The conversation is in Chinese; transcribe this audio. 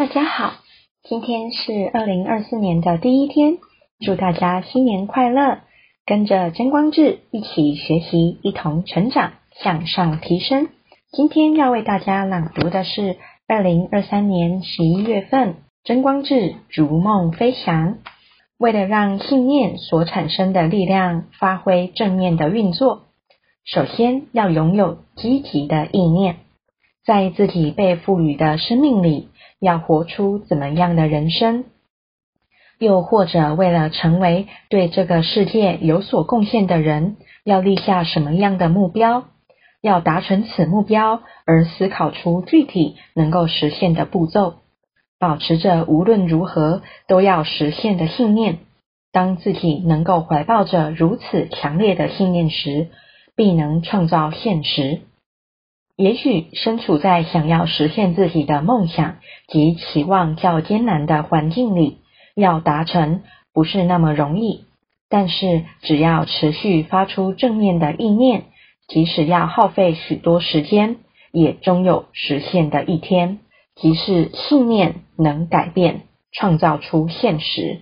大家好，今天是二零二四年的第一天，祝大家新年快乐！跟着真光志一起学习，一同成长，向上提升。今天要为大家朗读的是二零二三年十一月份真光志逐梦飞翔。为了让信念所产生的力量发挥正面的运作，首先要拥有积极的意念，在自己被赋予的生命里。要活出怎么样的人生？又或者为了成为对这个世界有所贡献的人，要立下什么样的目标？要达成此目标而思考出具体能够实现的步骤，保持着无论如何都要实现的信念。当自己能够怀抱着如此强烈的信念时，必能创造现实。也许身处在想要实现自己的梦想及期望较艰难的环境里，要达成不是那么容易。但是只要持续发出正面的意念，即使要耗费许多时间，也终有实现的一天。即是信念能改变，创造出现实。